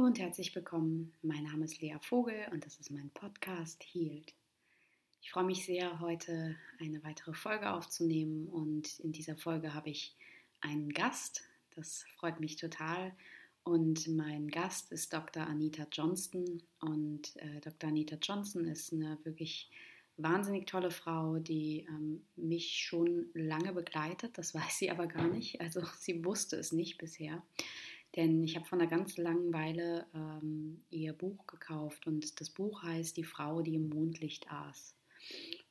Hallo und herzlich willkommen. Mein Name ist Lea Vogel und das ist mein Podcast Healed. Ich freue mich sehr, heute eine weitere Folge aufzunehmen und in dieser Folge habe ich einen Gast. Das freut mich total. Und mein Gast ist Dr. Anita Johnston. Und äh, Dr. Anita Johnston ist eine wirklich wahnsinnig tolle Frau, die ähm, mich schon lange begleitet. Das weiß sie aber gar nicht. Also sie wusste es nicht bisher. Denn ich habe vor einer ganz langen Weile ähm, ihr Buch gekauft und das Buch heißt Die Frau, die im Mondlicht aß.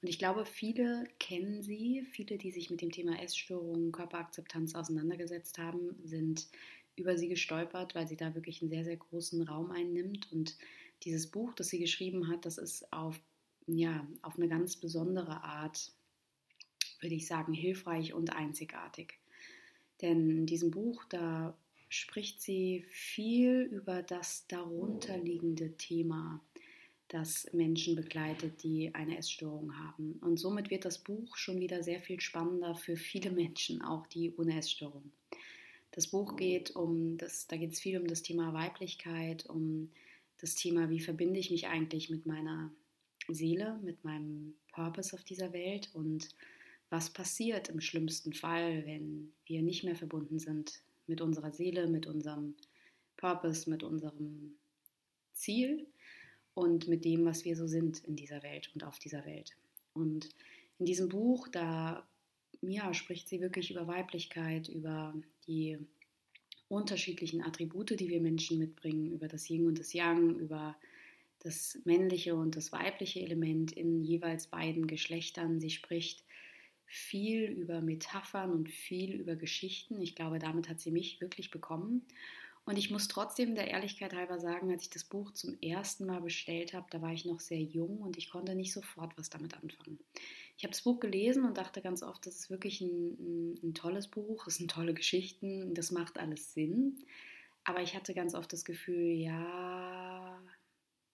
Und ich glaube, viele kennen sie, viele, die sich mit dem Thema Essstörungen, Körperakzeptanz auseinandergesetzt haben, sind über sie gestolpert, weil sie da wirklich einen sehr, sehr großen Raum einnimmt. Und dieses Buch, das sie geschrieben hat, das ist auf, ja, auf eine ganz besondere Art, würde ich sagen, hilfreich und einzigartig. Denn in diesem Buch, da spricht sie viel über das darunterliegende Thema, das Menschen begleitet, die eine Essstörung haben. Und somit wird das Buch schon wieder sehr viel spannender für viele Menschen, auch die ohne Essstörung. Das Buch geht um das, da geht es viel um das Thema Weiblichkeit, um das Thema, wie verbinde ich mich eigentlich mit meiner Seele, mit meinem Purpose auf dieser Welt und was passiert im schlimmsten Fall, wenn wir nicht mehr verbunden sind mit unserer Seele, mit unserem Purpose, mit unserem Ziel und mit dem, was wir so sind in dieser Welt und auf dieser Welt. Und in diesem Buch, da ja, spricht sie wirklich über Weiblichkeit, über die unterschiedlichen Attribute, die wir Menschen mitbringen, über das Yin und das Yang, über das männliche und das weibliche Element in jeweils beiden Geschlechtern. Sie spricht viel über Metaphern und viel über Geschichten. Ich glaube, damit hat sie mich wirklich bekommen. Und ich muss trotzdem der Ehrlichkeit halber sagen, als ich das Buch zum ersten Mal bestellt habe, da war ich noch sehr jung und ich konnte nicht sofort was damit anfangen. Ich habe das Buch gelesen und dachte ganz oft, das ist wirklich ein, ein, ein tolles Buch, es sind tolle Geschichten, das macht alles Sinn. Aber ich hatte ganz oft das Gefühl, ja,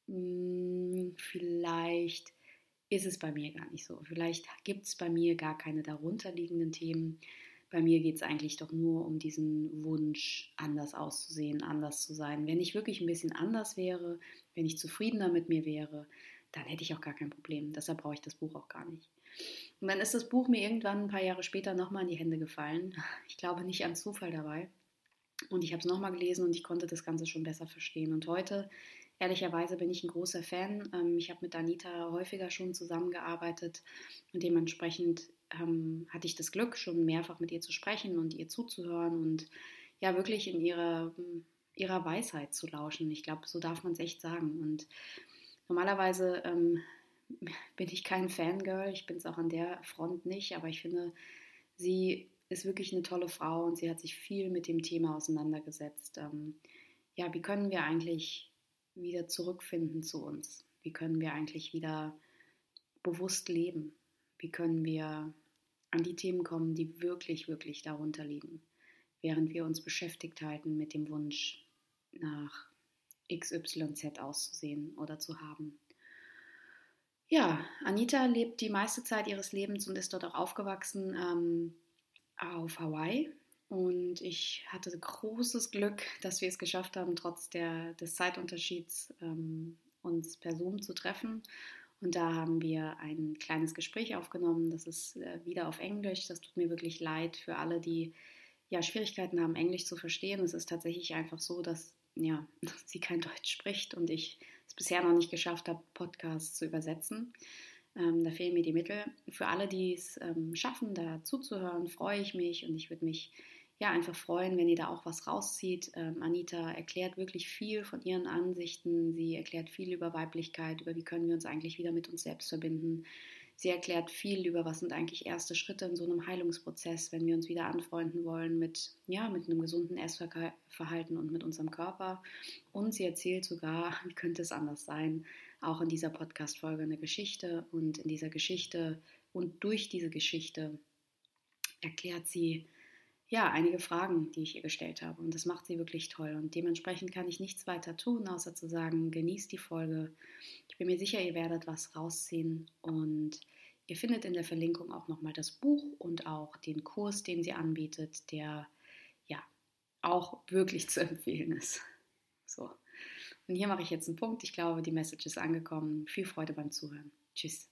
hm, vielleicht ist es bei mir gar nicht so. Vielleicht gibt es bei mir gar keine darunterliegenden Themen. Bei mir geht es eigentlich doch nur um diesen Wunsch, anders auszusehen, anders zu sein. Wenn ich wirklich ein bisschen anders wäre, wenn ich zufriedener mit mir wäre, dann hätte ich auch gar kein Problem. Deshalb brauche ich das Buch auch gar nicht. Und dann ist das Buch mir irgendwann ein paar Jahre später nochmal in die Hände gefallen. Ich glaube nicht an Zufall dabei. Und ich habe es nochmal gelesen und ich konnte das Ganze schon besser verstehen. Und heute Ehrlicherweise bin ich ein großer Fan. Ähm, ich habe mit Anita häufiger schon zusammengearbeitet und dementsprechend ähm, hatte ich das Glück, schon mehrfach mit ihr zu sprechen und ihr zuzuhören und ja, wirklich in ihrer, ihrer Weisheit zu lauschen. Ich glaube, so darf man es echt sagen. Und normalerweise ähm, bin ich kein Fangirl, ich bin es auch an der Front nicht, aber ich finde, sie ist wirklich eine tolle Frau und sie hat sich viel mit dem Thema auseinandergesetzt. Ähm, ja, wie können wir eigentlich wieder zurückfinden zu uns? Wie können wir eigentlich wieder bewusst leben? Wie können wir an die Themen kommen, die wirklich, wirklich darunter liegen, während wir uns beschäftigt halten mit dem Wunsch nach XYZ auszusehen oder zu haben? Ja, Anita lebt die meiste Zeit ihres Lebens und ist dort auch aufgewachsen ähm, auf Hawaii. Und ich hatte großes Glück, dass wir es geschafft haben, trotz der, des Zeitunterschieds ähm, uns per Zoom zu treffen. Und da haben wir ein kleines Gespräch aufgenommen. Das ist äh, wieder auf Englisch. Das tut mir wirklich leid für alle, die ja Schwierigkeiten haben, Englisch zu verstehen. Es ist tatsächlich einfach so, dass ja, sie kein Deutsch spricht und ich es bisher noch nicht geschafft habe, Podcasts zu übersetzen. Ähm, da fehlen mir die Mittel. Für alle, die es ähm, schaffen, da zuzuhören, freue ich mich und ich würde mich ja einfach freuen, wenn ihr da auch was rauszieht. Ähm, Anita erklärt wirklich viel von ihren Ansichten. Sie erklärt viel über Weiblichkeit, über wie können wir uns eigentlich wieder mit uns selbst verbinden. Sie erklärt viel über, was sind eigentlich erste Schritte in so einem Heilungsprozess, wenn wir uns wieder anfreunden wollen mit, ja, mit einem gesunden Essverhalten und mit unserem Körper. Und sie erzählt sogar, wie könnte es anders sein, auch in dieser Podcast-Folge eine Geschichte. Und in dieser Geschichte und durch diese Geschichte erklärt sie, ja, einige Fragen, die ich ihr gestellt habe. Und das macht sie wirklich toll. Und dementsprechend kann ich nichts weiter tun, außer zu sagen, genießt die Folge. Ich bin mir sicher, ihr werdet was rausziehen. Und ihr findet in der Verlinkung auch nochmal das Buch und auch den Kurs, den sie anbietet, der ja auch wirklich zu empfehlen ist. So. Und hier mache ich jetzt einen Punkt. Ich glaube, die Message ist angekommen. Viel Freude beim Zuhören. Tschüss.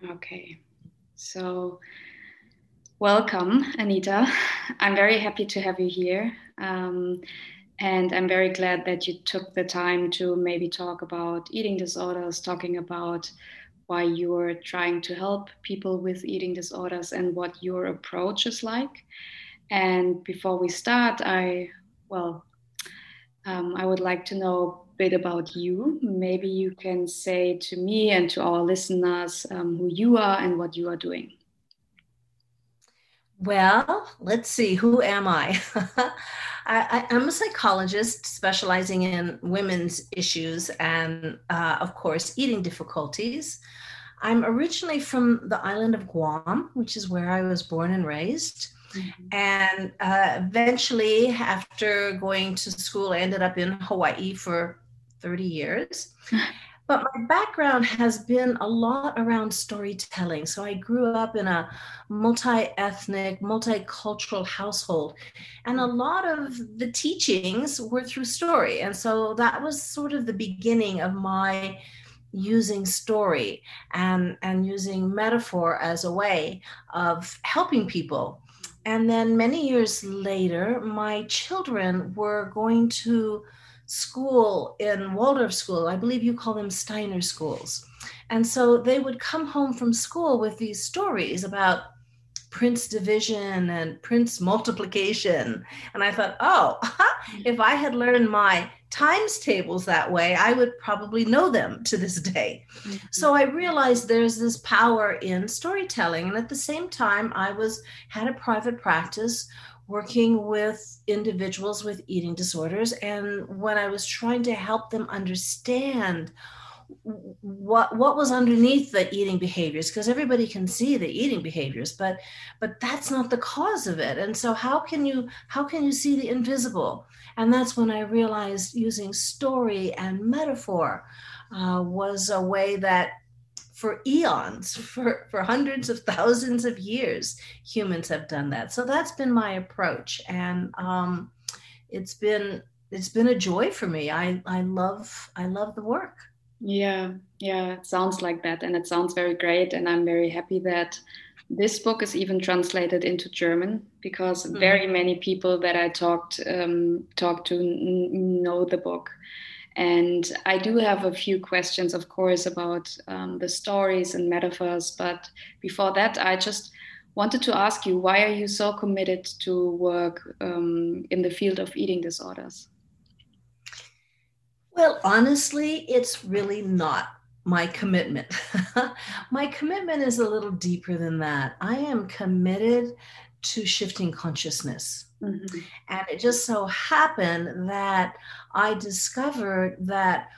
Okay, so welcome, Anita. I'm very happy to have you here. Um, and I'm very glad that you took the time to maybe talk about eating disorders, talking about why you're trying to help people with eating disorders and what your approach is like. And before we start, I, well, um, I would like to know a bit about you. Maybe you can say to me and to our listeners um, who you are and what you are doing. Well, let's see, who am I? I, am a psychologist specializing in women's issues and, uh, of course, eating difficulties. I'm originally from the island of Guam, which is where I was born and raised. Mm-hmm. And uh, eventually, after going to school, I ended up in Hawaii for 30 years. But my background has been a lot around storytelling. So I grew up in a multi ethnic, multicultural household. And a lot of the teachings were through story. And so that was sort of the beginning of my using story and, and using metaphor as a way of helping people. And then many years later, my children were going to school in Waldorf school. I believe you call them Steiner schools. And so they would come home from school with these stories about Prince division and Prince multiplication. And I thought, oh, if I had learned my times tables that way, I would probably know them to this day. Mm-hmm. So I realized there's this power in storytelling. And at the same time, I was had a private practice working with individuals with eating disorders. And when I was trying to help them understand what what was underneath the eating behaviors because everybody can see the eating behaviors but but that's not the cause of it and so how can you how can you see the invisible and that's when i realized using story and metaphor uh, was a way that for eons, for, for hundreds of thousands of years, humans have done that. So that's been my approach. And um, it's been it's been a joy for me. I, I love I love the work. Yeah, yeah, it sounds like that. And it sounds very great. And I'm very happy that this book is even translated into German because mm-hmm. very many people that I talked um, talked to n- know the book. And I do have a few questions, of course, about um, the stories and metaphors. But before that, I just wanted to ask you why are you so committed to work um, in the field of eating disorders? Well, honestly, it's really not my commitment. my commitment is a little deeper than that. I am committed to shifting consciousness. Mm-hmm. And it just so happened that I discovered that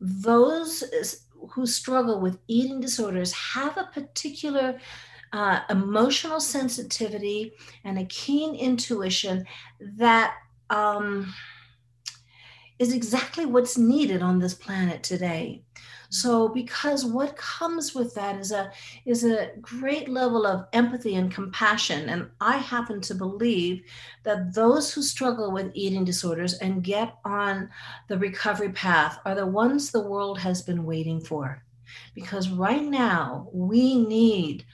those who struggle with eating disorders have a particular uh, emotional sensitivity and a keen intuition that um, is exactly what's needed on this planet today. So because what comes with that is a is a great level of empathy and compassion and I happen to believe that those who struggle with eating disorders and get on the recovery path are the ones the world has been waiting for. Because right now we need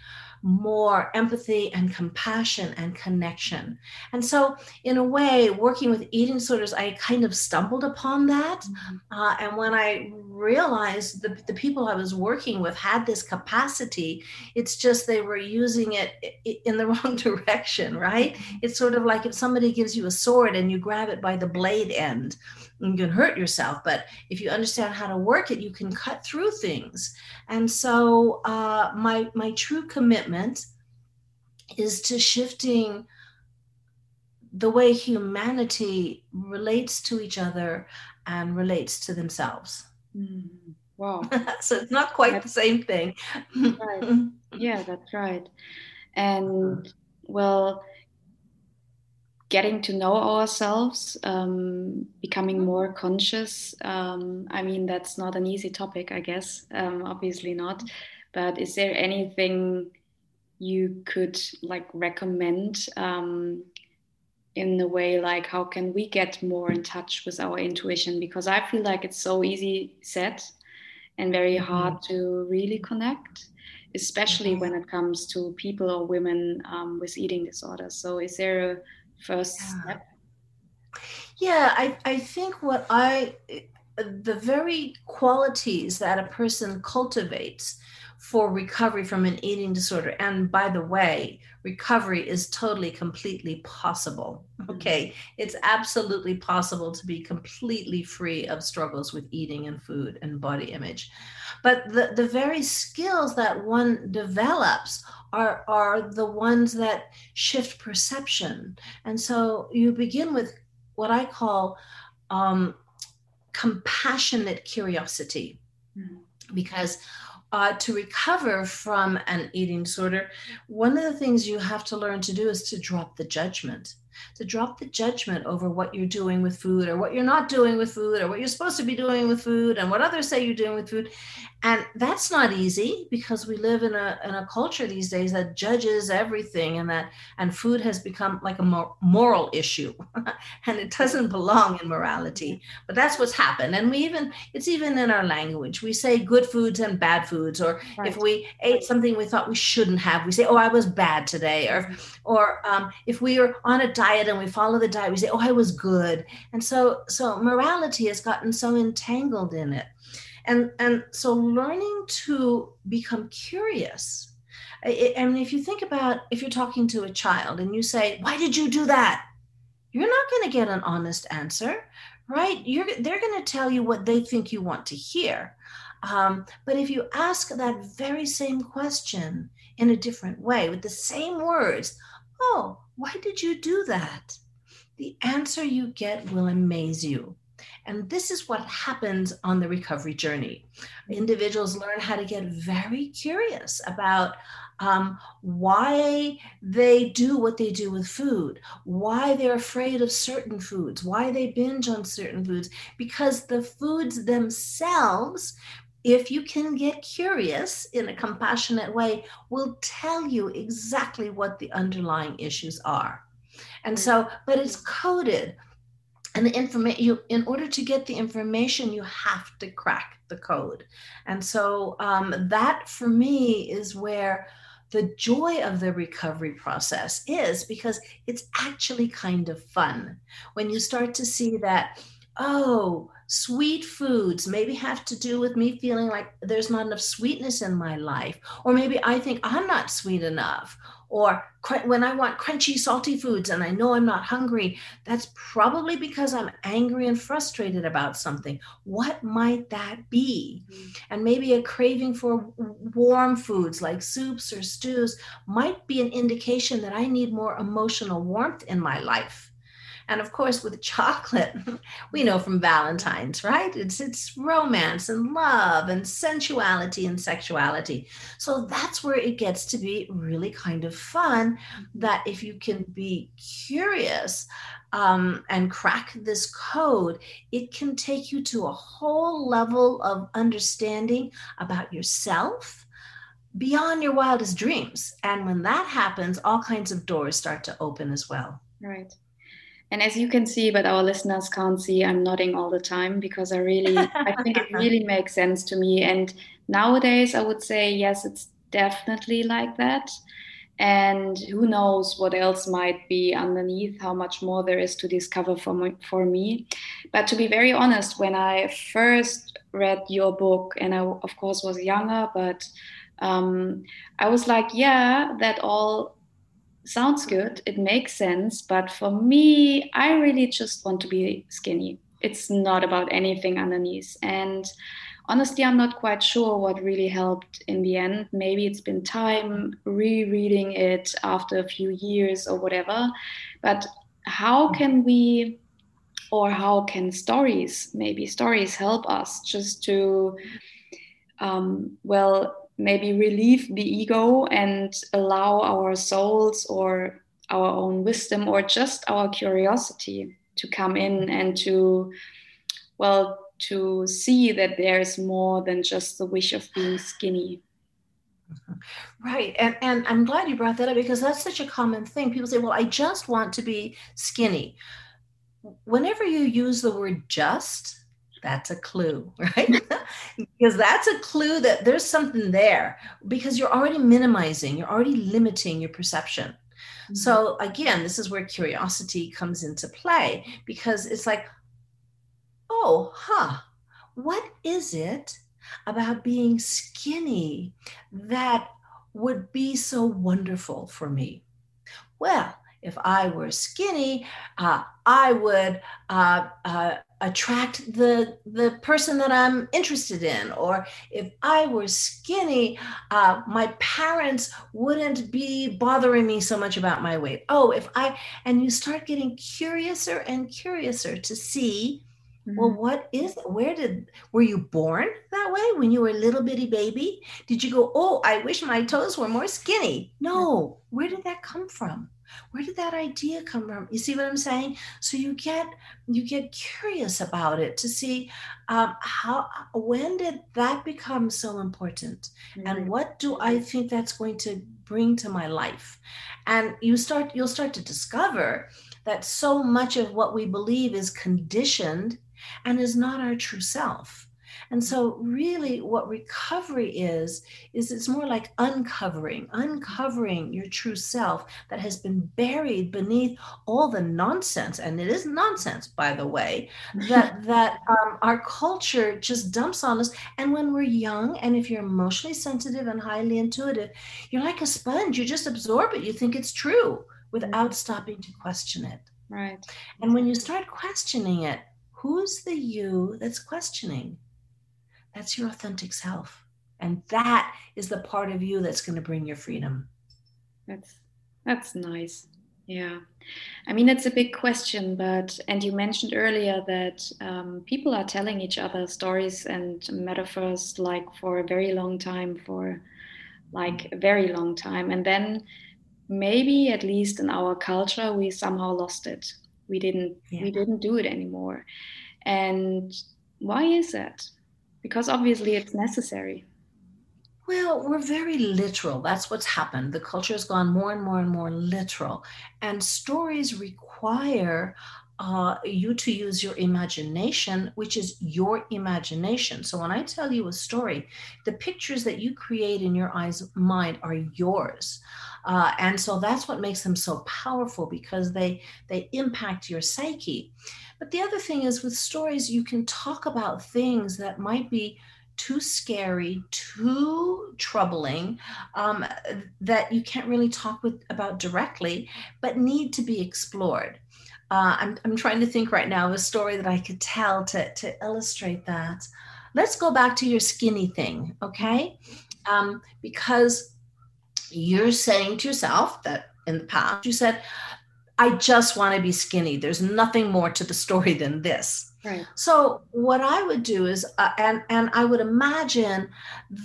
more empathy and compassion and connection. And so, in a way, working with eating disorders, I kind of stumbled upon that. Mm-hmm. Uh, and when I realized the, the people I was working with had this capacity, it's just they were using it in the wrong direction, right? It's sort of like if somebody gives you a sword and you grab it by the blade end you can hurt yourself. But if you understand how to work it you can cut through things. And so uh, my my true commitment is to shifting the way humanity relates to each other and relates to themselves mm, wow so it's not quite that's, the same thing right. yeah that's right and well getting to know ourselves, um, becoming mm-hmm. more conscious. Um, I mean, that's not an easy topic, I guess, um, obviously not. But is there anything you could like recommend um, in the way like how can we get more in touch with our intuition because i feel like it's so easy set and very mm-hmm. hard to really connect especially when it comes to people or women um, with eating disorders so is there a first yeah. step yeah I, I think what i the very qualities that a person cultivates for recovery from an eating disorder. And by the way, recovery is totally, completely possible. Mm-hmm. Okay. It's absolutely possible to be completely free of struggles with eating and food and body image. But the, the very skills that one develops are, are the ones that shift perception. And so you begin with what I call um, compassionate curiosity. Mm-hmm. Because uh, to recover from an eating disorder, one of the things you have to learn to do is to drop the judgment to drop the judgment over what you're doing with food or what you're not doing with food or what you're supposed to be doing with food and what others say you're doing with food. And that's not easy because we live in a, in a culture these days that judges everything and that and food has become like a moral issue and it doesn't belong in morality. But that's what's happened. And we even it's even in our language. We say good foods and bad foods, or right. if we ate something we thought we shouldn't have, we say, Oh, I was bad today. Or or um, if we are on a diet diet and we follow the diet we say oh i was good and so so morality has gotten so entangled in it and and so learning to become curious I, I mean if you think about if you're talking to a child and you say why did you do that you're not going to get an honest answer right you're they're going to tell you what they think you want to hear um, but if you ask that very same question in a different way with the same words oh why did you do that? The answer you get will amaze you. And this is what happens on the recovery journey. Individuals learn how to get very curious about um, why they do what they do with food, why they're afraid of certain foods, why they binge on certain foods, because the foods themselves if you can get curious in a compassionate way, will tell you exactly what the underlying issues are. And so, but it's coded. And the information you in order to get the information, you have to crack the code. And so um, that for me is where the joy of the recovery process is because it's actually kind of fun when you start to see that, oh, sweet foods maybe have to do with me feeling like there's not enough sweetness in my life. Or maybe i think i'm not sweet enough. Or when i want crunchy salty foods and i know i'm not hungry that's probably because i'm angry and frustrated about something. What might that be? Mm-hmm. and maybe a craving for warm foods like soups or stews might be an indication that i need more emotional warmth in my life and of course, with chocolate, we know from Valentine's, right? It's it's romance and love and sensuality and sexuality. So that's where it gets to be really kind of fun. That if you can be curious um, and crack this code, it can take you to a whole level of understanding about yourself beyond your wildest dreams. And when that happens, all kinds of doors start to open as well. Right. And as you can see, but our listeners can't see, I'm nodding all the time because I really, I think it really makes sense to me. And nowadays, I would say, yes, it's definitely like that. And who knows what else might be underneath, how much more there is to discover for me, for me. But to be very honest, when I first read your book, and I, of course, was younger, but um, I was like, yeah, that all sounds good, it makes sense, but for me, I really just want to be skinny. It's not about anything underneath. And honestly, I'm not quite sure what really helped in the end. Maybe it's been time rereading it after a few years or whatever. But how can we, or how can stories, maybe stories help us just to, um, well, maybe relieve the ego and allow our souls or our own wisdom or just our curiosity to come in and to well to see that there's more than just the wish of being skinny Right. And and I'm glad you brought that up because that's such a common thing. People say, "Well, I just want to be skinny." Whenever you use the word just, that's a clue, right? because that's a clue that there's something there because you're already minimizing, you're already limiting your perception. Mm-hmm. So again, this is where curiosity comes into play because it's like, "Oh, huh. What is it about being skinny that would be so wonderful for me? Well, if I were skinny, uh, I would uh, uh, attract the the person that I'm interested in. Or if I were skinny, uh, my parents wouldn't be bothering me so much about my weight. Oh, if I and you start getting curiouser and curiouser to see Mm-hmm. Well, what is it? Where did were you born that way when you were a little bitty baby? Did you go, "Oh, I wish my toes were more skinny"? No. Where did that come from? Where did that idea come from? You see what I'm saying? So you get you get curious about it to see um, how when did that become so important, mm-hmm. and what do I think that's going to bring to my life? And you start you'll start to discover that so much of what we believe is conditioned and is not our true self. And so, really, what recovery is, is it's more like uncovering, uncovering your true self that has been buried beneath all the nonsense. And it is nonsense, by the way, that, that um, our culture just dumps on us. And when we're young, and if you're emotionally sensitive and highly intuitive, you're like a sponge. You just absorb it. You think it's true without stopping to question it. Right. And when you start questioning it, who's the you that's questioning? That's your authentic self. And that is the part of you that's going to bring your freedom. That's that's nice. Yeah. I mean, it's a big question, but, and you mentioned earlier that um, people are telling each other stories and metaphors like for a very long time, for like a very long time. And then maybe, at least in our culture, we somehow lost it we didn't yeah. we didn't do it anymore and why is that because obviously it's necessary well, we're very literal. That's what's happened. The culture has gone more and more and more literal. And stories require uh, you to use your imagination, which is your imagination. So when I tell you a story, the pictures that you create in your eyes mind are yours. Uh, and so that's what makes them so powerful because they they impact your psyche. But the other thing is with stories, you can talk about things that might be too scary, too troubling, um, that you can't really talk with about directly, but need to be explored. Uh, I'm, I'm trying to think right now of a story that I could tell to, to illustrate that. Let's go back to your skinny thing, okay? Um, because you're saying to yourself that in the past you said, I just want to be skinny. There's nothing more to the story than this. Right. So what I would do is, uh, and and I would imagine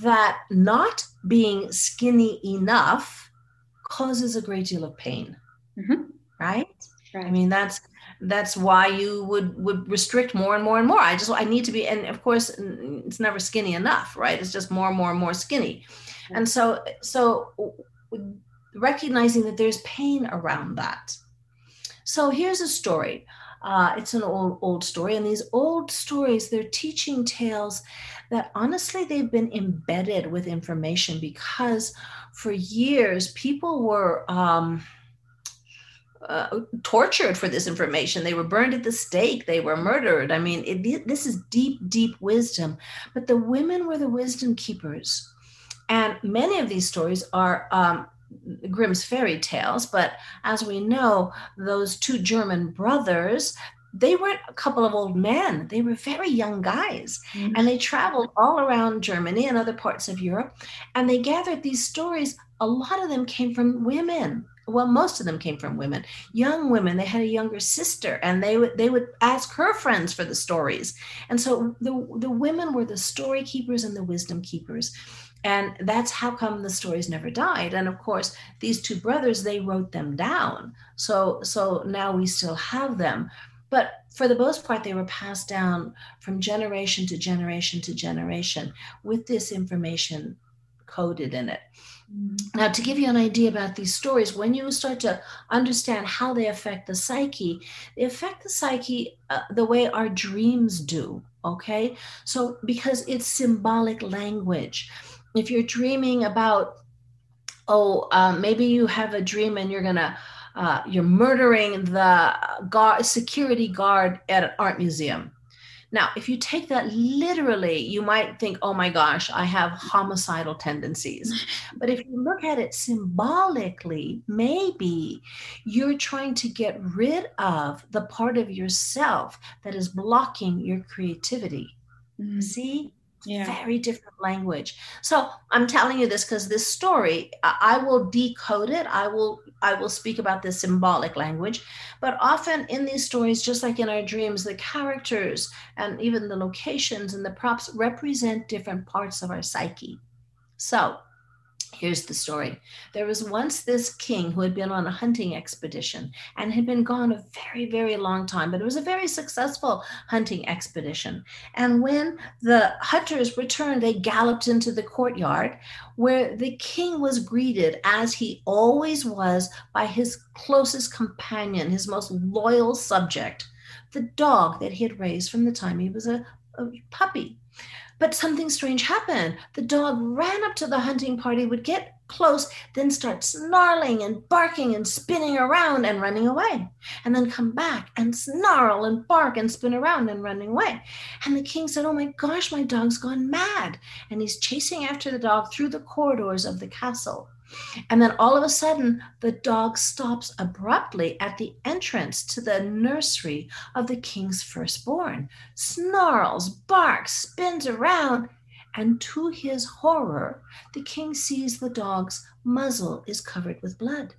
that not being skinny enough causes a great deal of pain. Mm-hmm. Right? right? I mean, that's that's why you would would restrict more and more and more. I just I need to be, and of course, it's never skinny enough, right? It's just more and more and more skinny. And so, so recognizing that there's pain around that. So here's a story. Uh, it's an old old story, and these old stories they're teaching tales that honestly they've been embedded with information because for years people were. Um, uh, tortured for this information. They were burned at the stake. They were murdered. I mean, it, this is deep, deep wisdom. But the women were the wisdom keepers. And many of these stories are um, Grimm's fairy tales, but as we know, those two German brothers, they weren't a couple of old men. They were very young guys. Mm-hmm. And they traveled all around Germany and other parts of Europe. And they gathered these stories. A lot of them came from women. Well, most of them came from women, young women. They had a younger sister, and they would they would ask her friends for the stories. And so the the women were the story keepers and the wisdom keepers and that's how come the stories never died and of course these two brothers they wrote them down so so now we still have them but for the most part they were passed down from generation to generation to generation with this information coded in it. Mm-hmm. Now, to give you an idea about these stories, when you start to understand how they affect the psyche, they affect the psyche uh, the way our dreams do. Okay. So, because it's symbolic language, if you're dreaming about, oh, um, maybe you have a dream and you're going to, uh, you're murdering the guard, security guard at an art museum now, if you take that literally, you might think, oh my gosh, I have homicidal tendencies. But if you look at it symbolically, maybe you're trying to get rid of the part of yourself that is blocking your creativity. Mm. See? Yeah. very different language. So i'm telling you this because this story I, will decode it. I will i will speak about the symbolic language. But often in these stories just like in our dreams the characters and even the locations and the props represent different parts of our psyche. So Here's the story. There was once this king who had been on a hunting expedition and had been gone a very, very long time, but it was a very successful hunting expedition. And when the hunters returned, they galloped into the courtyard where the king was greeted, as he always was, by his closest companion, his most loyal subject, the dog that he had raised from the time he was a, a puppy. But something strange happened. The dog ran up to the hunting party, would get close, then start snarling and barking and spinning around and running away, and then come back and snarl and bark and spin around and running away. And the king said, Oh my gosh, my dog's gone mad. And he's chasing after the dog through the corridors of the castle. And then all of a sudden, the dog stops abruptly at the entrance to the nursery of the king's firstborn, snarls, barks, spins around, and to his horror, the king sees the dog's muzzle is covered with blood.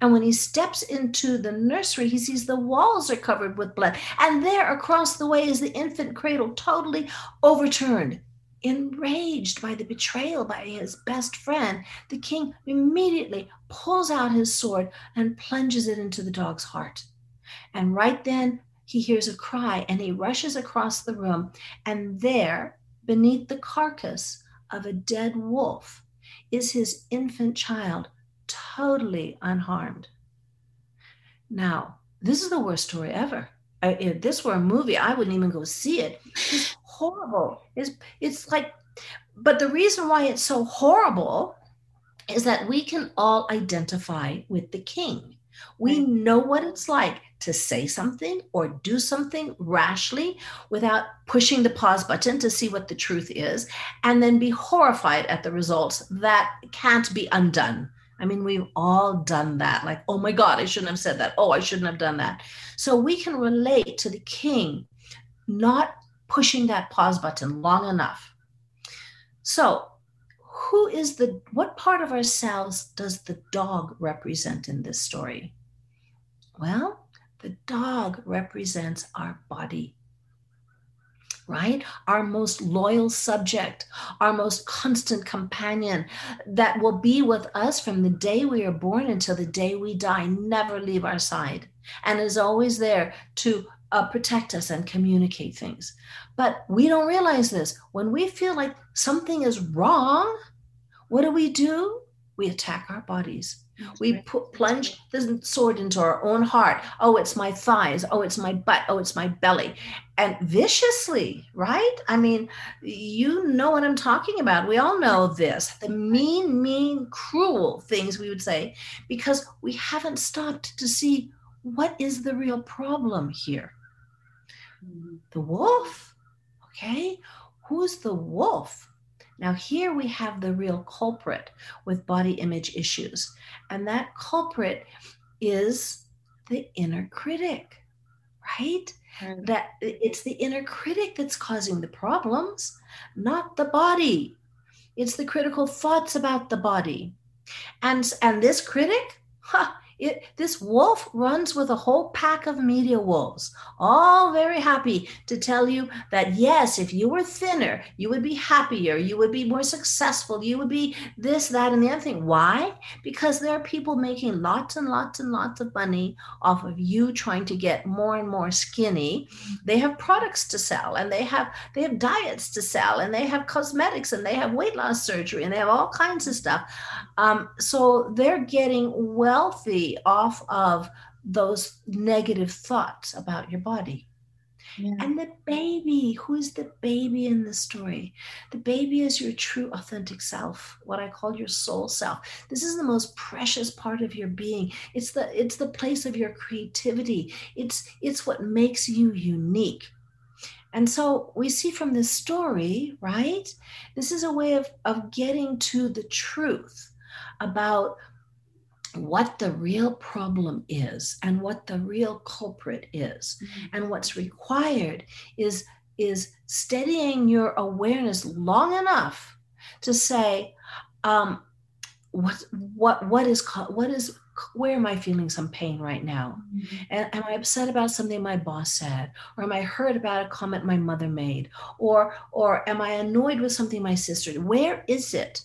And when he steps into the nursery, he sees the walls are covered with blood. And there across the way is the infant cradle, totally overturned. Enraged by the betrayal by his best friend, the king immediately pulls out his sword and plunges it into the dog's heart. And right then, he hears a cry and he rushes across the room. And there, beneath the carcass of a dead wolf, is his infant child, totally unharmed. Now, this is the worst story ever. If this were a movie, I wouldn't even go see it. It's horrible. It's it's like, but the reason why it's so horrible is that we can all identify with the king. We know what it's like to say something or do something rashly without pushing the pause button to see what the truth is, and then be horrified at the results that can't be undone. I mean, we've all done that. Like, oh my God, I shouldn't have said that. Oh, I shouldn't have done that. So we can relate to the king not pushing that pause button long enough. So, who is the, what part of ourselves does the dog represent in this story? Well, the dog represents our body, right? Our most loyal subject, our most constant companion that will be with us from the day we are born until the day we die, never leave our side, and is always there to uh, protect us and communicate things. But we don't realize this. When we feel like something is wrong, what do we do? We attack our bodies. We put, plunge the sword into our own heart. Oh, it's my thighs. Oh, it's my butt. Oh, it's my belly. And viciously, right? I mean, you know what I'm talking about. We all know this the mean, mean, cruel things we would say because we haven't stopped to see what is the real problem here. Mm-hmm. The wolf. Okay. Who's the wolf? Now, here we have the real culprit with body image issues. And that culprit is the inner critic, right? Mm. That it's the inner critic that's causing the problems, not the body. It's the critical thoughts about the body. And, and this critic, huh, It, this wolf runs with a whole pack of media wolves, all very happy to tell you that yes, if you were thinner, you would be happier, you would be more successful, you would be this, that, and the other thing. Why? Because there are people making lots and lots and lots of money off of you trying to get more and more skinny. They have products to sell, and they have they have diets to sell, and they have cosmetics, and they have weight loss surgery, and they have all kinds of stuff. Um, so they're getting wealthy off of those negative thoughts about your body. Yeah. And the baby, who's the baby in the story? The baby is your true, authentic self, what I call your soul self. This is the most precious part of your being. It's the it's the place of your creativity. It's it's what makes you unique. And so we see from this story, right? This is a way of, of getting to the truth about what the real problem is and what the real culprit is mm-hmm. and what's required is is steadying your awareness long enough to say um, what what what is what is where am I feeling some pain right now? Mm-hmm. And am I upset about something my boss said? Or am I hurt about a comment my mother made? Or or am I annoyed with something my sister did? Where is it?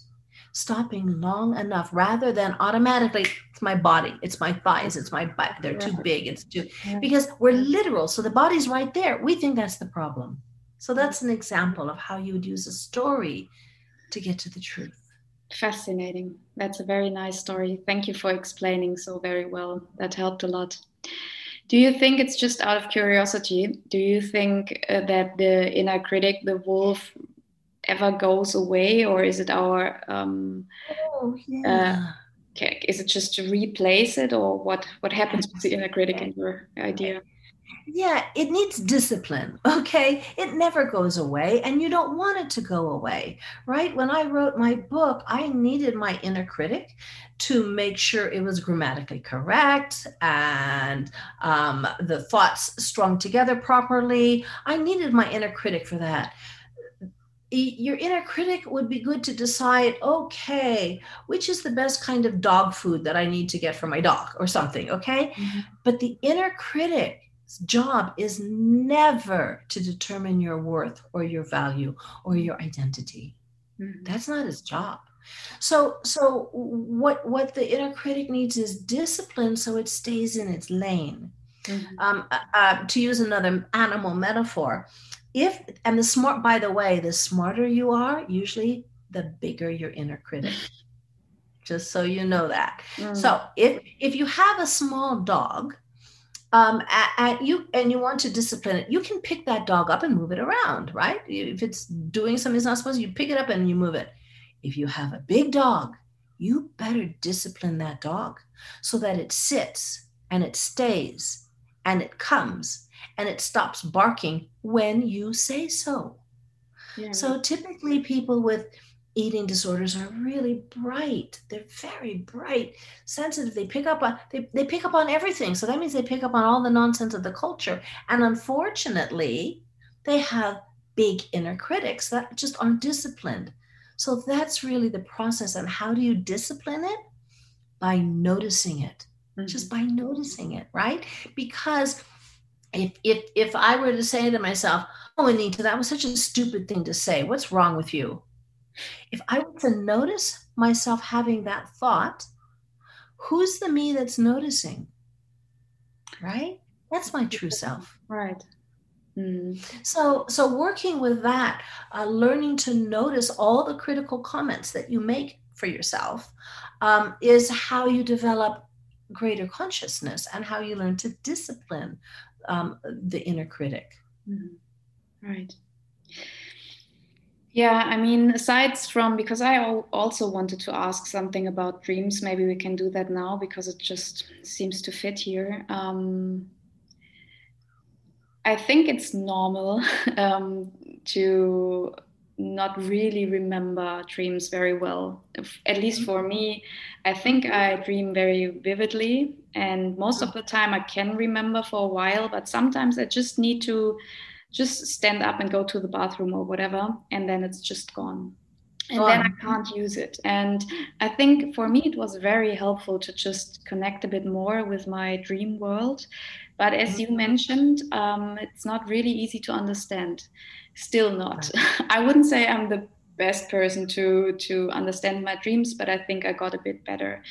Stopping long enough rather than automatically it's my body it's my thighs it's my butt they're too big it's too because we're literal so the body's right there. We think that's the problem. So that's an example of how you would use a story to get to the truth. Fascinating. That's a very nice story. Thank you for explaining so very well. That helped a lot. Do you think it's just out of curiosity? Do you think uh, that the inner critic the wolf ever goes away or is it our um, oh, yeah. uh, is it just to replace it or what what happens with the inner critic in your idea? Yeah it needs discipline okay? It never goes away and you don't want it to go away right? When i wrote my book i needed my inner critic to make sure it was grammatically correct and um, the thoughts strung together properly. I needed my inner critic for that your inner critic would be good to decide okay which is the best kind of dog food that i need to get for my dog or something okay mm-hmm. but the inner critic's job is never to determine your worth or your value or your identity mm-hmm. that's not his job so so what what the inner critic needs is discipline so it stays in its lane mm-hmm. um, uh, uh, to use another animal metaphor if and the smart by the way the smarter you are usually the bigger your inner critic just so you know that mm. so if if you have a small dog um, at, at, you and you want to discipline it, you can pick that dog up and move it around, right? If it's doing something it's not supposed to, you pick it up and you move it. If you have a big dog, you better discipline that dog so that it sits and it stays and it comes and it stops barking when you say so. Yeah. So typically, people with eating disorders are really bright. They're very bright, sensitive. They pick up on they, they pick up on everything. So that means they pick up on all the nonsense of the culture. And unfortunately, they have big inner critics that just aren't disciplined. So that's really the process. And how do you discipline it? By noticing it. Mm-hmm. Just by noticing it, right? Because if if if I were to say to myself, "Oh, Anita, that was such a stupid thing to say. What's wrong with you?" If I were to notice myself having that thought, who's the me that's noticing? Right? That's my true self. Right. Mm. So, so working with that, uh, learning to notice all the critical comments that you make for yourself, um, is how you develop greater consciousness and how you learn to discipline um, the inner critic. Mm-hmm. Right. Yeah, I mean, aside from because I also wanted to ask something about dreams, maybe we can do that now because it just seems to fit here. Um, I think it's normal um, to not really remember dreams very well. At least for me, I think I dream very vividly, and most of the time I can remember for a while, but sometimes I just need to just stand up and go to the bathroom or whatever, and then it's just gone. and then I can't use it. And I think for me, it was very helpful to just connect a bit more with my dream world. But as you mm-hmm. mentioned, um, it's not really easy to understand. Still not. I wouldn't say I'm the best person to to understand my dreams, but I think I got a bit better.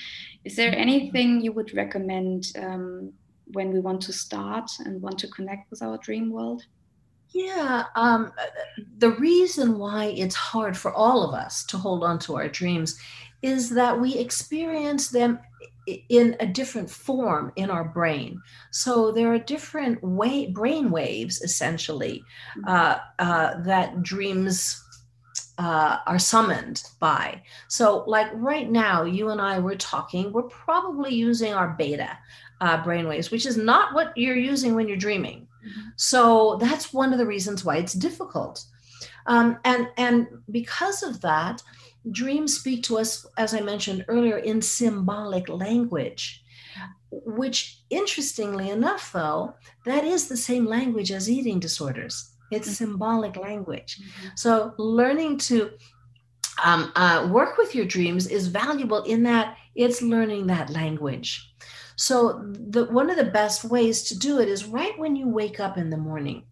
Is there mm-hmm. anything you would recommend um, when we want to start and want to connect with our dream world? Yeah, um, the reason why it's hard for all of us to hold on to our dreams is that we experience them in a different form in our brain. So there are different way, brain waves, essentially, mm-hmm. uh, uh, that dreams uh, are summoned by. So, like right now, you and I were talking, we're probably using our beta uh, brainwaves, which is not what you're using when you're dreaming. Mm-hmm. So that's one of the reasons why it's difficult. Um, and and because of that, dreams speak to us, as I mentioned earlier, in symbolic language. Which, interestingly enough, though, that is the same language as eating disorders. It's mm-hmm. symbolic language. Mm-hmm. So, learning to um, uh, work with your dreams is valuable in that it's learning that language. So the one of the best ways to do it is right when you wake up in the morning.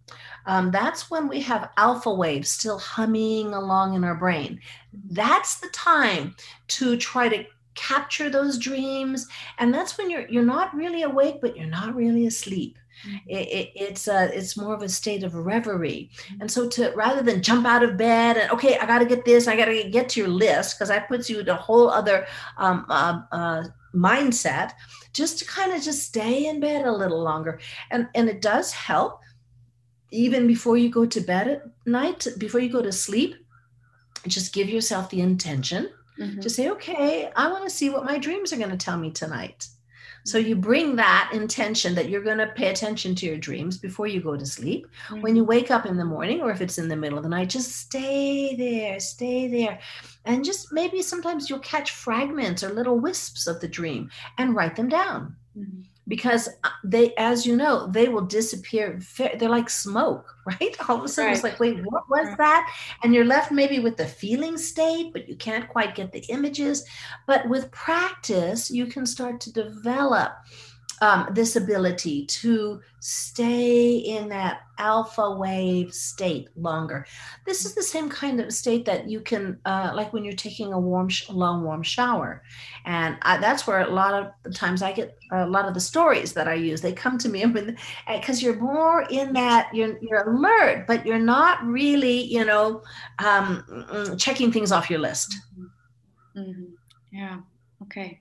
Um, that's when we have alpha waves still humming along in our brain. That's the time to try to capture those dreams, and that's when you're you're not really awake, but you're not really asleep. Mm-hmm. It, it, it's a, it's more of a state of reverie mm-hmm. and so to rather than jump out of bed and okay i got to get this i got to get to your list because that puts you in a whole other um, uh, uh, mindset just to kind of just stay in bed a little longer and and it does help even before you go to bed at night before you go to sleep just give yourself the intention mm-hmm. to say okay i want to see what my dreams are going to tell me tonight so you bring that intention that you're going to pay attention to your dreams before you go to sleep. Mm-hmm. When you wake up in the morning, or if it's in the middle of the night, just stay there, stay there. And just maybe sometimes you'll catch fragments or little wisps of the dream and write them down. Mm-hmm because uh, they as you know they will disappear they're like smoke right? All of a sudden right. it's like wait what was that? And you're left maybe with the feeling state but you can't quite get the images. But with practice you can start to develop um, this ability to stay in that alpha wave state longer. This is the same kind of state that you can, uh, like when you're taking a warm, sh- long, warm shower. And I, that's where a lot of the times I get a lot of the stories that I use. They come to me because you're more in that, you're, you're alert, but you're not really, you know, um, mm, checking things off your list. Mm-hmm. mm-hmm. Yeah. Okay.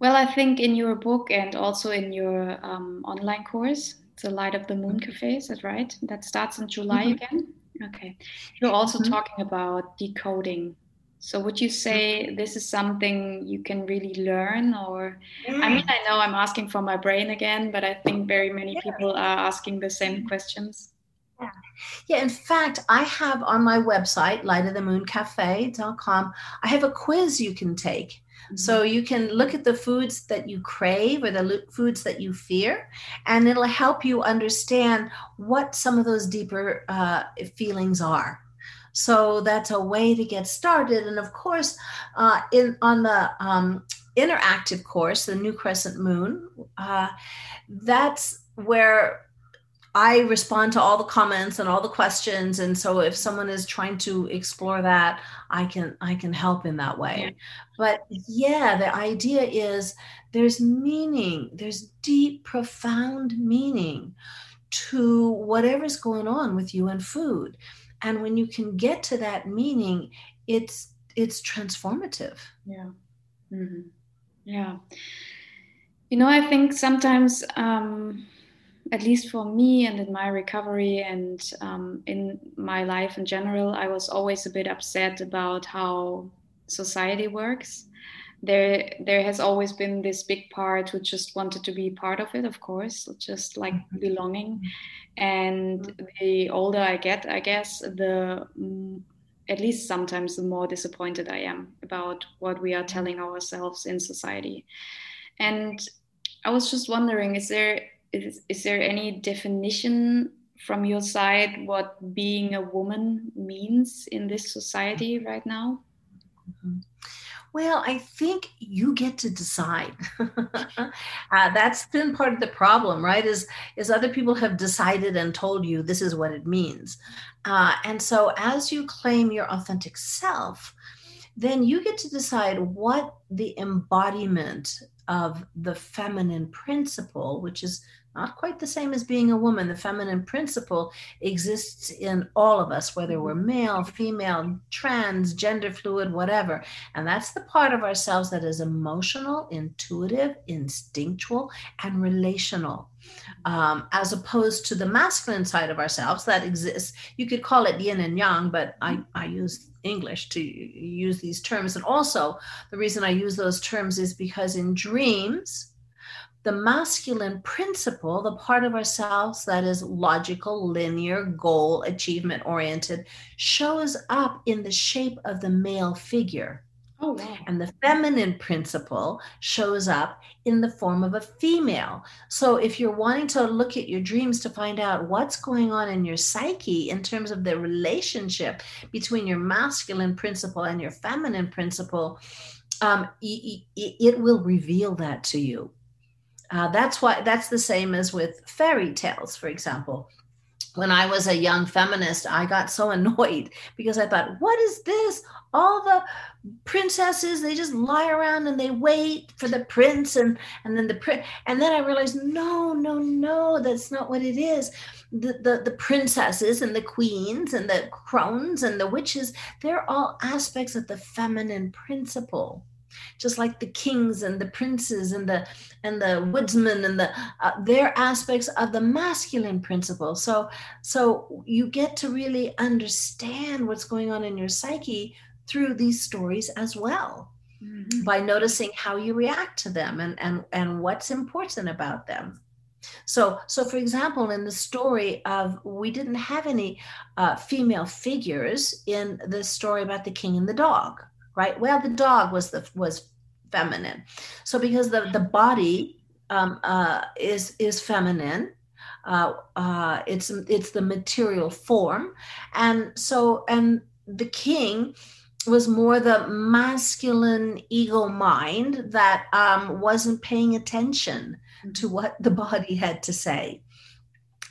Well, I think in your book and also in your um, online course, the Light of the Moon mm-hmm. Cafe, is that right? That starts in July mm-hmm. again. Okay. You're also mm-hmm. talking about decoding. So would you say mm-hmm. this is something you can really learn or I mean I know I'm asking for my brain again, but I think very many yeah. people are asking the same questions. Yeah. yeah, in fact, I have on my website, lightofthemooncafe.com, I have a quiz you can take so mm-hmm. you can look at the foods that you crave or the foods that you fear, and it'll help you understand what some of those deeper uh, feelings are. So that's a way to get started. And of course, uh, in on the um, interactive course, the New Crescent Moon, uh, that's where I respond to all the comments and all the questions, and so if someone is trying to explore that, I can I can help in that way. But yeah, the idea is there's meaning, there's deep, profound meaning to whatever's going on with you and food, and when you can get to that meaning, it's it's transformative. Yeah. Mm-hmm. Yeah. You know, I think sometimes. Um, at least for me and in my recovery and um, in my life in general, I was always a bit upset about how society works. There, there has always been this big part who just wanted to be part of it, of course, just like mm-hmm. belonging. And mm-hmm. the older I get, I guess, the mm, at least sometimes the more disappointed I am about what we are telling ourselves in society. And I was just wondering, is there is, is there any definition from your side what being a woman means in this society right now? Mm-hmm. Well, I think you get to decide. uh, that's been part of the problem, right? Is is other people have decided and told you this is what it means, uh, and so as you claim your authentic self, then you get to decide what the embodiment of the feminine principle, which is not quite the same as being a woman. The feminine principle exists in all of us, whether we're male, female, trans, gender fluid, whatever. And that's the part of ourselves that is emotional, intuitive, instinctual, and relational. Um, as opposed to the masculine side of ourselves that exists. You could call it yin and yang, but I, I use English to use these terms. And also, the reason I use those terms is because in dreams, the masculine principle, the part of ourselves that is logical, linear, goal, achievement oriented, shows up in the shape of the male figure. Oh, wow. And the feminine principle shows up in the form of a female. So, if you're wanting to look at your dreams to find out what's going on in your psyche in terms of the relationship between your masculine principle and your feminine principle, um, it will reveal that to you. Uh, that's why that's the same as with fairy tales, for example. When I was a young feminist, I got so annoyed because I thought, what is this? All the princesses, they just lie around and they wait for the prince and and then the prince and then I realized, no, no, no, that's not what it is. The, the the princesses and the queens and the crones and the witches, they're all aspects of the feminine principle just like the kings and the princes and the and the woodsmen and the uh, they're aspects of the masculine principle. So so you get to really understand what's going on in your psyche through these stories as well mm-hmm. by noticing how you react to them and and and what's important about them. So, so for example, in the story of we didn't have any uh, female figures in the story about the king and the dog right? Well, the dog was the was feminine. So because the the body um, uh, is is feminine, uh, uh, it's it's the material form, and so and the king was more the masculine ego mind that um, wasn't paying attention to mm-hmm. what the body had to say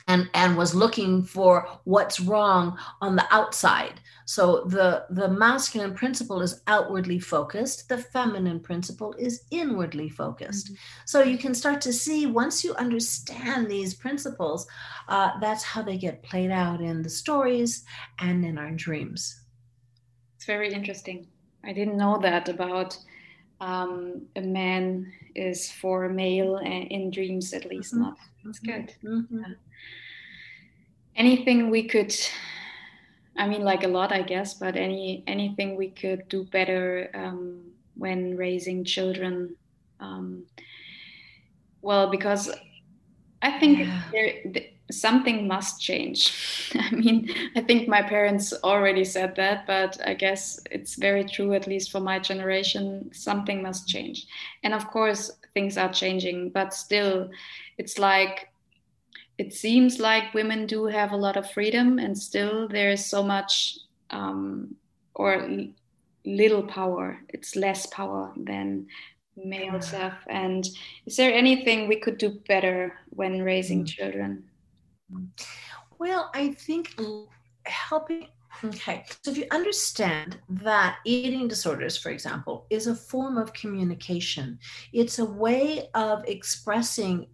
and and was looking for what's wrong on the outside so the the masculine principle is outwardly focused. The feminine principle is inwardly focused. Mm-hmm. so you can start to see once you understand these principles uh, that's how they get played out in the stories and in our dreams. It's very interesting. I didn't know that about um, a man is for a male in dreams at least mm-hmm. not. That's good. Mm-hmm. yeah. Anything we could i mean like a lot i guess but any anything we could do better um, when raising children um, well because i think yeah. there, something must change i mean i think my parents already said that but i guess it's very true at least for my generation something must change and of course things are changing but still it's like it seems like women do have a lot of freedom and still there is so much um, or little power. It's less power than males have and is there anything we could do better when raising mm. children? Well i think helping okay. So if you understand that eating disorders for example is a form of communication. It's a way of expressing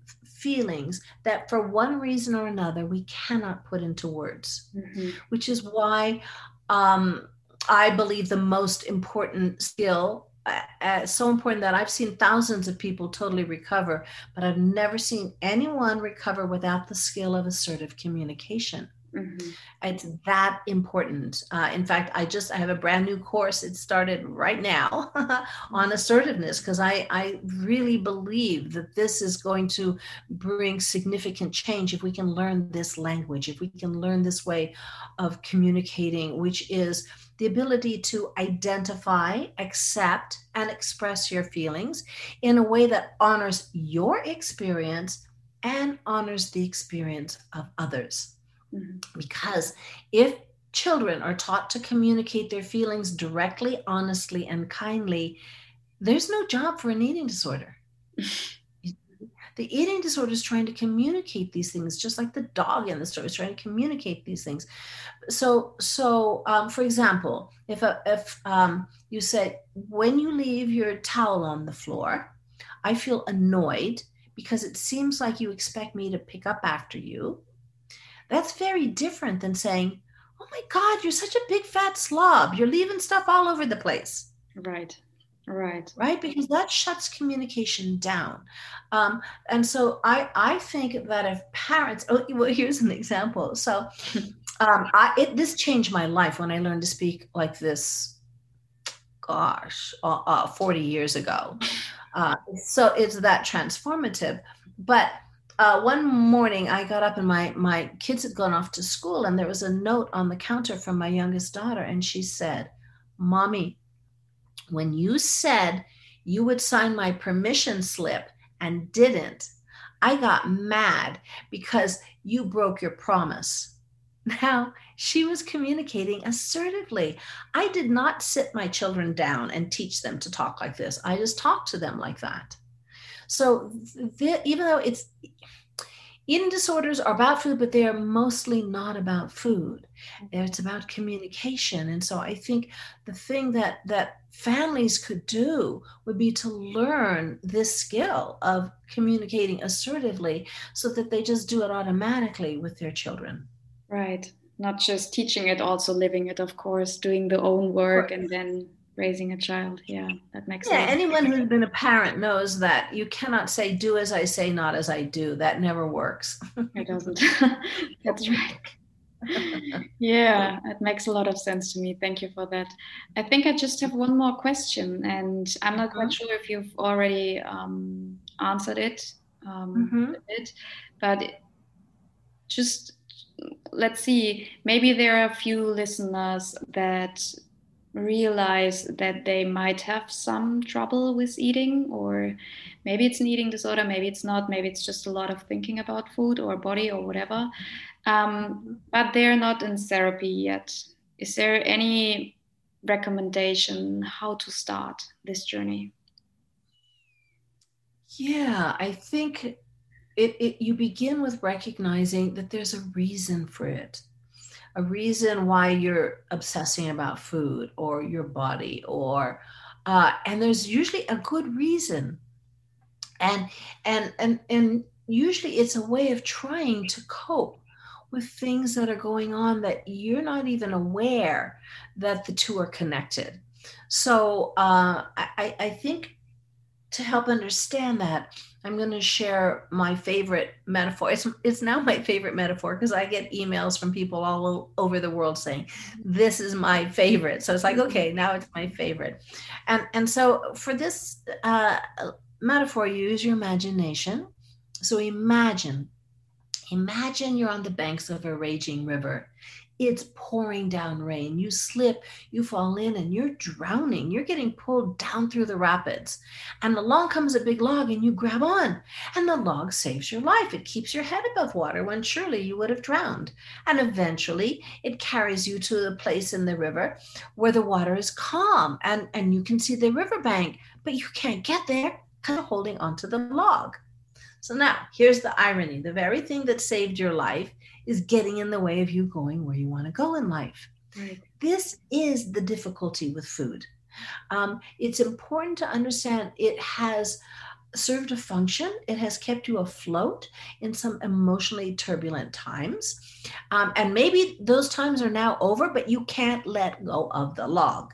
feelings that for one reason or another we cannot put into words mm-hmm. which is why um, i believe the most important skill uh, uh, so important that I've seen thousands of people totally recover, but I've never seen anyone recover without the skill of assertive communication. Mm-hmm. It's that important. Uh, in fact, I just I have a brand new course. It started right now on assertiveness because I I really believe that this is going to bring significant change if we can learn this language, if we can learn this way of communicating, which is the ability to identify, accept, and express your feelings in a way that honors your experience and honors the experience of others. Mm-hmm. Because if children are taught to communicate their feelings directly, honestly, and kindly, there's no job for an eating disorder. the eating disorder is trying to communicate these things, just like the dog in the story is trying to communicate these things. So, so um, for example, if a, if um, you say when you leave your towel on the floor, I feel annoyed because it seems like you expect me to pick up after you. That's very different than saying, "Oh my God, you're such a big fat slob. You're leaving stuff all over the place." Right. Right. Right. Because that shuts communication down. Um, and so I, I think that if parents, oh, well, here's an example. So um, I, it, this changed my life when I learned to speak like this, gosh, uh, uh, 40 years ago. Uh, so it's that transformative. But uh, one morning I got up and my my kids had gone off to school and there was a note on the counter from my youngest daughter and she said, "Mommy, when you said you would sign my permission slip and didn't, I got mad because you broke your promise. Now, she was communicating assertively. I did not sit my children down and teach them to talk like this. I just talked to them like that. So, the, even though it's eating disorders are about food, but they are mostly not about food. It's about communication. And so I think the thing that that families could do would be to learn this skill of communicating assertively so that they just do it automatically with their children. Right. Not just teaching it, also living it, of course, doing the own work and then raising a child. Yeah, that makes yeah, sense. Yeah, anyone who's been a parent knows that you cannot say do as I say, not as I do. That never works. it doesn't. That's right. yeah, it makes a lot of sense to me. Thank you for that. I think I just have one more question, and I'm not quite sure if you've already um, answered it, um, mm-hmm. it, but just let's see. Maybe there are a few listeners that realize that they might have some trouble with eating or maybe it's an eating disorder maybe it's not maybe it's just a lot of thinking about food or body or whatever. Um, but they're not in therapy yet. Is there any recommendation how to start this journey? Yeah i think it, it you begin with recognizing that there's a reason for it a reason why you're obsessing about food or your body or uh, and there's usually a good reason. And and and and usually it's a way of trying to cope with things that are going on that you're not even aware that the two are connected. So uh, I, I think to help understand that I'm going to share my favorite metaphor. It's, it's now my favorite metaphor because I get emails from people all over the world saying, This is my favorite. So it's like, mm-hmm. okay, now it's my favorite. And, and so for this uh, metaphor, use your imagination. So imagine, imagine you're on the banks of a raging river it's pouring down rain. You slip, you fall in, and you're drowning. You're getting pulled down through the rapids. And along comes a big log, and you grab on. And the log saves your life. It keeps your head above water when surely you would have drowned. And eventually, it carries you to the place in the river where the water is calm and, and you can see the riverbank, but you can't get there because you're holding onto the log. So now, here's the irony the very thing that saved your life is getting in the way of you going where you want to go in life. Right. This is the difficulty with food. Um, it's important to understand it has served a function. It has kept you afloat in some emotionally turbulent times. Um, and maybe those times are now over, but you can't let go of the log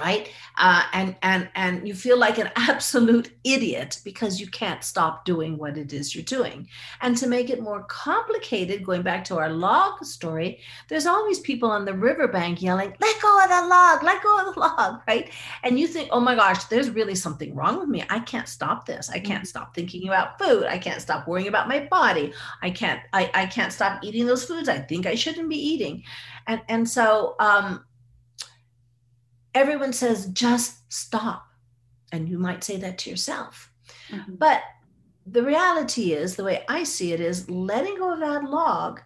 right? Uh, and and and you feel like an absolute idiot because you can't stop doing what it is you're doing. And to make it more complicated going back to our log story there's always people on the riverbank yelling let go of the log let go of the log right? And you think oh my gosh there's really something wrong with me. I can't stop this. I can't mm-hmm. stop thinking about food. I can't stop worrying about my body. I can't i, I can't stop eating those foods i think i shouldn't be eating. And and so um everyone says just stop and you might say that to yourself mm-hmm. but the reality is the way i see it is letting go of that log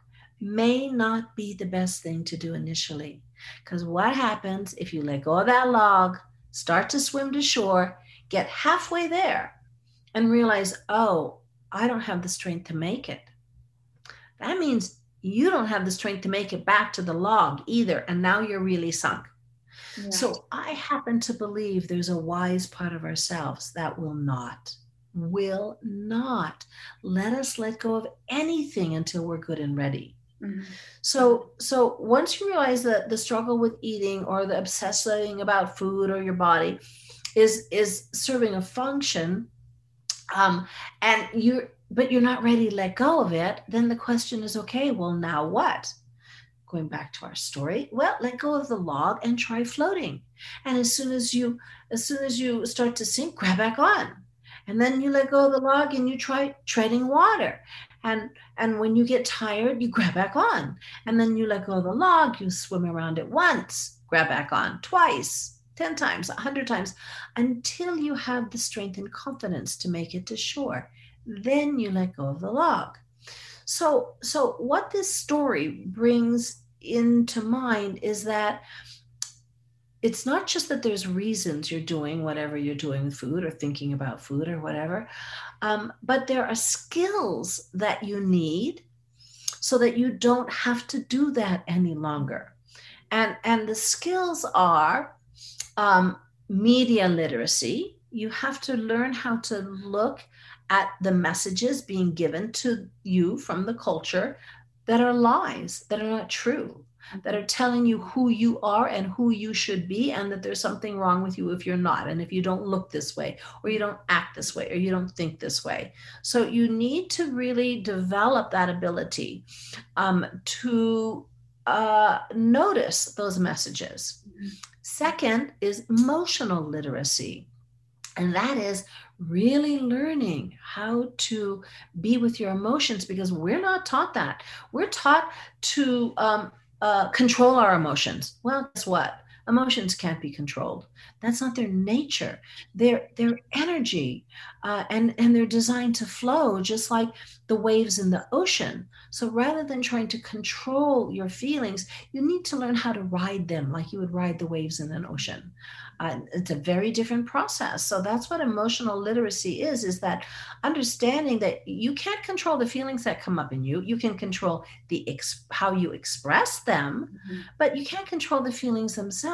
may not be the best thing to do initially. Because what happens if you let go of that log, start to swim to shore, get halfway there, and realize, oh, I don't have the strength to make it? That means you don't have the strength to make it back to the log either. And now you're really sunk. Yeah. So I happen to believe there's a wise part of ourselves that will not, will not let us let go of anything until we're good and ready. Mm-hmm. So, so once you realize that the struggle with eating or the obsessing about food or your body is is serving a function, um, and you're but you're not ready to let go of it, then the question is, okay, well now what? Going back to our story, well, let go of the log and try floating. And as soon as you as soon as you start to sink, grab back on. And then you let go of the log and you try treading water. And and when you get tired you grab back on. And then you let go of the log you swim around it once grab back on twice 10 times 100 times until you have the strength and confidence to make it to shore. Then you let go of the log. So so what this story brings into mind is that it's not just that there's reasons you're doing whatever you're doing with food or thinking about food or whatever, um, but there are skills that you need so that you don't have to do that any longer. And, and the skills are um, media literacy. You have to learn how to look at the messages being given to you from the culture that are lies, that are not true that are telling you who you are and who you should be, and that there's something wrong with you if you're not, and if you don't look this way, or you don't act this way, or you don't think this way. So you need to really develop that ability um, to uh, notice those messages. Mm-hmm. Second is emotional literacy. And that is really learning how to be with your emotions because we're not taught that. We're taught to um, uh, control our emotions. Well, guess what? Emotions can't be controlled. That's not their nature. They're their energy, uh, and and they're designed to flow just like the waves in the ocean. So rather than trying to control your feelings, you need to learn how to ride them like you would ride the waves in an ocean. Uh, it's a very different process. So that's what emotional literacy is: is that understanding that you can't control the feelings that come up in you. You can control the ex- how you express them, mm-hmm. but you can't control the feelings themselves.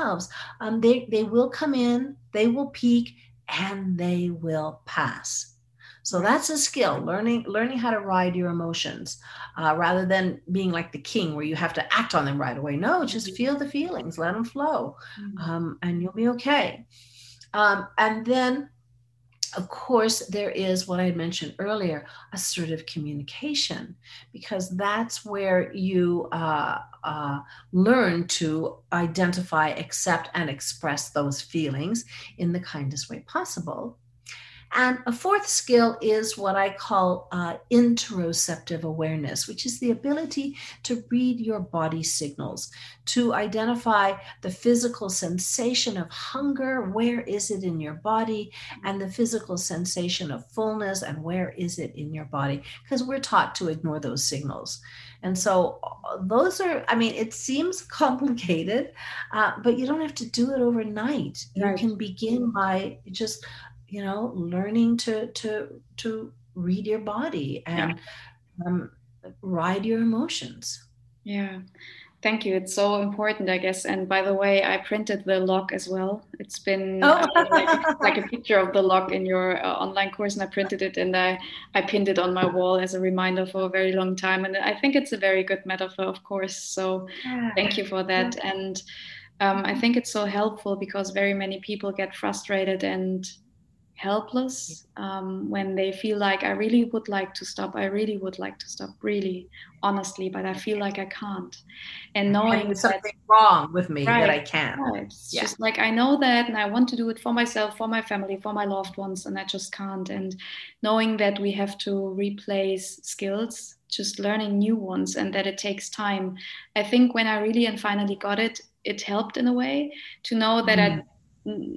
Um, they they will come in, they will peak, and they will pass. So that's a skill, learning learning how to ride your emotions, uh, rather than being like the king where you have to act on them right away. No, just mm-hmm. feel the feelings, let them flow, mm-hmm. um, and you'll be okay. Um, and then, of course, there is what I mentioned earlier, assertive communication, because that's where you uh, uh, learn to identify, accept, and express those feelings in the kindest way possible. And a fourth skill is what I call uh, interoceptive awareness, which is the ability to read your body signals, to identify the physical sensation of hunger, where is it in your body, and the physical sensation of fullness, and where is it in your body, because we're taught to ignore those signals. And so uh, those are, I mean, it seems complicated, uh, but you don't have to do it overnight. Right. You can begin by just you know learning to to to read your body and yeah. um, ride your emotions yeah thank you it's so important i guess and by the way i printed the log as well it's been oh. uh, like, like, a picture of the log in your uh, online course and i printed it and i i pinned it on my wall as a reminder for a very long time and i think it's a very good metaphor of course so yeah. thank you for that yeah. and um, i think it's so helpful because very many people get frustrated and helpless um, when they feel like I really would like to stop. I really would like to stop, really, honestly, but I feel like I can't. And knowing like something that, wrong with me right, that I can't. Right. It's yeah. just like I know that, and I want to do it for myself, for my family, for my loved ones, and I just can't. And knowing that we have to replace skills, just learning new ones, and that it takes time. I think when I really and finally got it, it helped in a way to know that mm. I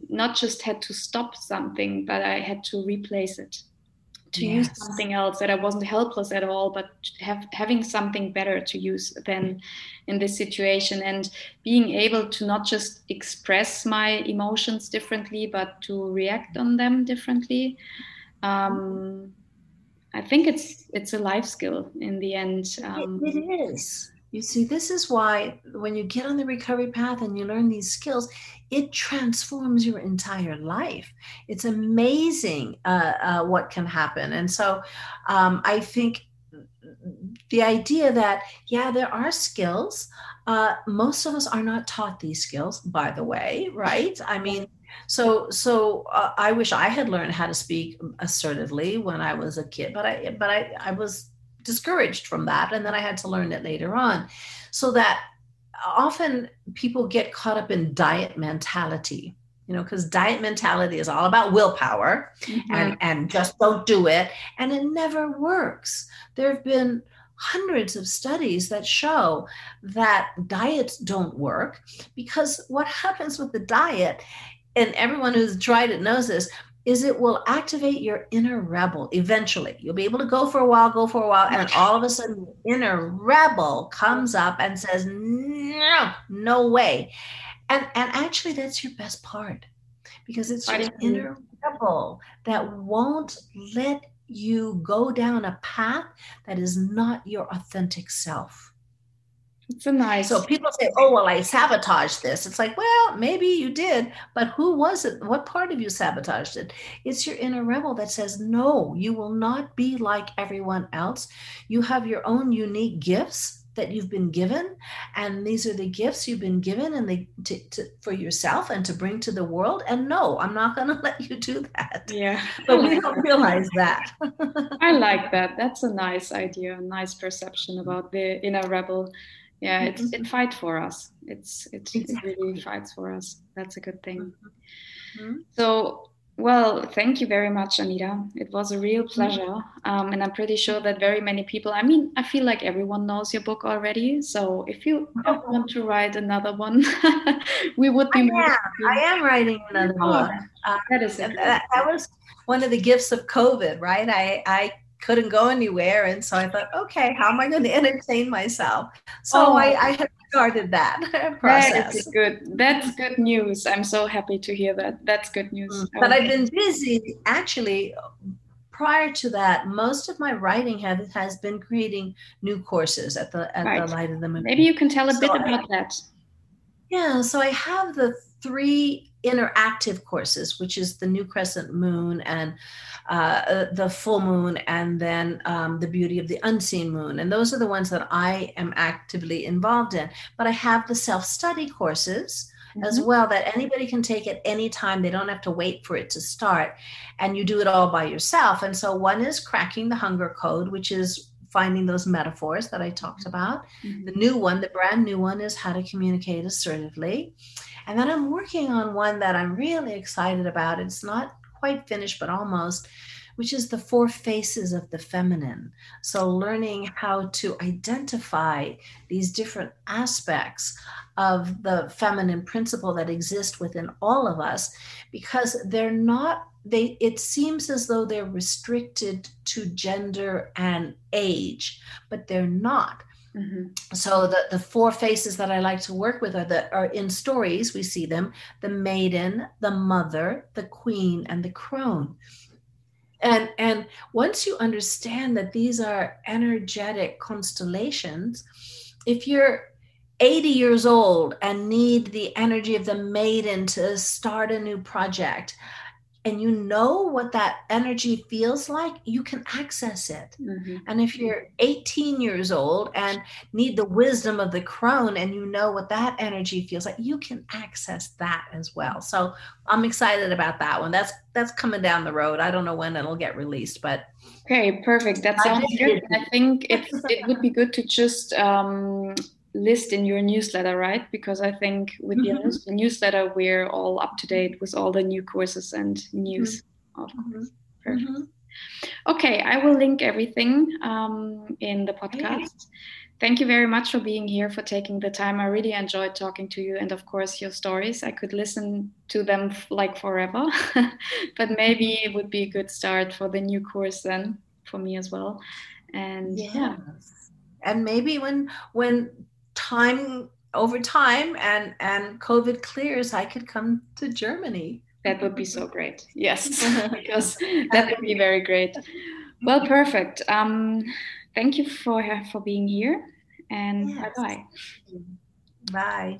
not just had to stop something, but I had to replace it to yes. use something else that I wasn't helpless at all, but have having something better to use than in this situation and being able to not just express my emotions differently, but to react on them differently. Um, I think it's it's a life skill in the end. Um, it, it is. You see, this is why when you get on the recovery path and you learn these skills, it transforms your entire life. It's amazing uh, uh, what can happen. And so um, I think the idea that, yeah, there are skills. Uh, most of us are not taught these skills, by the way, right? I mean, so so uh, I wish I had learned how to speak assertively when I was a kid, but I but I I was discouraged from that and then I had to learn it later on. So that often people get caught up in diet mentality you know because diet mentality is all about willpower mm-hmm. and and just don't do it and it never works there have been hundreds of studies that show that diets don't work because what happens with the diet and everyone who's tried it knows this is it will activate your inner rebel eventually. You'll be able to go for a while, go for a while, and all of a sudden, the inner rebel comes up and says, No, no way. And, and actually, that's your best part because it's your inner rebel that won't let you go down a path that is not your authentic self. It's a nice. So people say, "Oh, well, I sabotaged this." It's like, well, maybe you did, but who was it? What part of you sabotaged it? It's your inner rebel that says, "No, you will not be like everyone else. You have your own unique gifts." that you've been given and these are the gifts you've been given and they to, to, for yourself and to bring to the world and no i'm not going to let you do that yeah but we don't realize that i like that that's a nice idea a nice perception about the inner rebel yeah it's mm-hmm. it fights for us. It's it, exactly. it really fights for us. That's a good thing. Mm-hmm. so well thank you very much anita. It was a real mm-hmm. pleasure um, and i'm pretty sure that very many people i mean i feel like everyone knows your book already. So if you want to write another one we would be I am, I am writing another oh, book. Uh, that is. That, that was one of the gifts of covid right? I i couldn't go anywhere. And so I thought, okay, how am I going to entertain myself? So oh. I, I had started that process. That is good. That's good news. I'm so happy to hear that. That's good news. Mm. But I've been busy actually. Prior to that, most of my writing have, has been creating new courses at the at right. the light of the moon. Maybe you can tell a so bit about I, that. Yeah, so I have the three interactive courses, which is the new crescent moon and uh, uh, the full moon, and then um, the beauty of the unseen moon. And those are the ones that I am actively involved in. But I have the self study courses. Mm-hmm. As well, that anybody can take at any time. They don't have to wait for it to start. And you do it all by yourself. And so, one is cracking the hunger code, which is finding those metaphors that I talked about. Mm-hmm. The new one, the brand new one, is how to communicate assertively. And then I'm working on one that I'm really excited about. It's not quite finished, but almost, which is the four faces of the feminine. So, learning how to identify these different aspects of the feminine principle that exist within all of us because they're not they it seems as though they're restricted to gender and age but they're not Mm-hmm. So the, the four faces that I like to work with are that are in stories we see them the maiden, the mother, the queen, and the crone. And and once you understand that these are energetic constellations, if you're 80 years old and need the energy of the maiden to start a new project, and you know what that energy feels like, you can access it. Mm-hmm. And if you're 18 years old and need the wisdom of the crone and you know what that energy feels like, you can access that as well. So I'm excited about that one. That's that's coming down the road. I don't know when it'll get released, but okay, perfect. That sounds good. I think it it would be good to just um, list in your newsletter, right? Because I think with mm-hmm. your newsletter, we're all up to date with all the new courses and news. Mm-hmm. mm-hmm. Okay, I will link everything um, in the podcast. thank you very much for being here, for taking the time. I really enjoyed talking to you, and of course, your stories. I could listen to them like forever, but maybe it would be a good start for the new course then for me as well. And yes. yeah, and maybe when when time over time and and COVID clears, I could come to Germany. That would be so great. Yes, because that would be very great. Well, perfect. Um, thank you for for being here, and yes. bye bye. Bye.